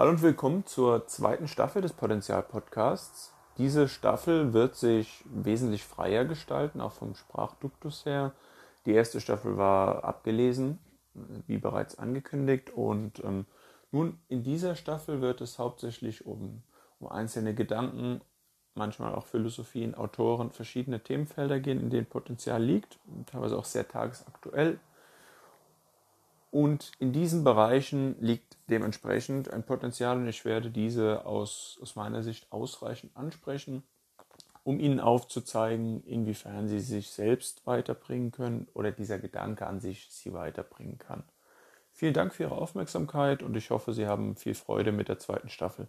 Hallo und willkommen zur zweiten Staffel des Potenzial Podcasts. Diese Staffel wird sich wesentlich freier gestalten, auch vom Sprachduktus her. Die erste Staffel war abgelesen, wie bereits angekündigt. Und ähm, nun in dieser Staffel wird es hauptsächlich um, um einzelne Gedanken, manchmal auch Philosophien, Autoren, verschiedene Themenfelder gehen, in denen Potenzial liegt, teilweise auch sehr tagesaktuell und in diesen Bereichen liegt dementsprechend ein Potenzial und ich werde diese aus, aus meiner Sicht ausreichend ansprechen, um Ihnen aufzuzeigen, inwiefern Sie sich selbst weiterbringen können oder dieser Gedanke an sich Sie weiterbringen kann. Vielen Dank für Ihre Aufmerksamkeit und ich hoffe, Sie haben viel Freude mit der zweiten Staffel.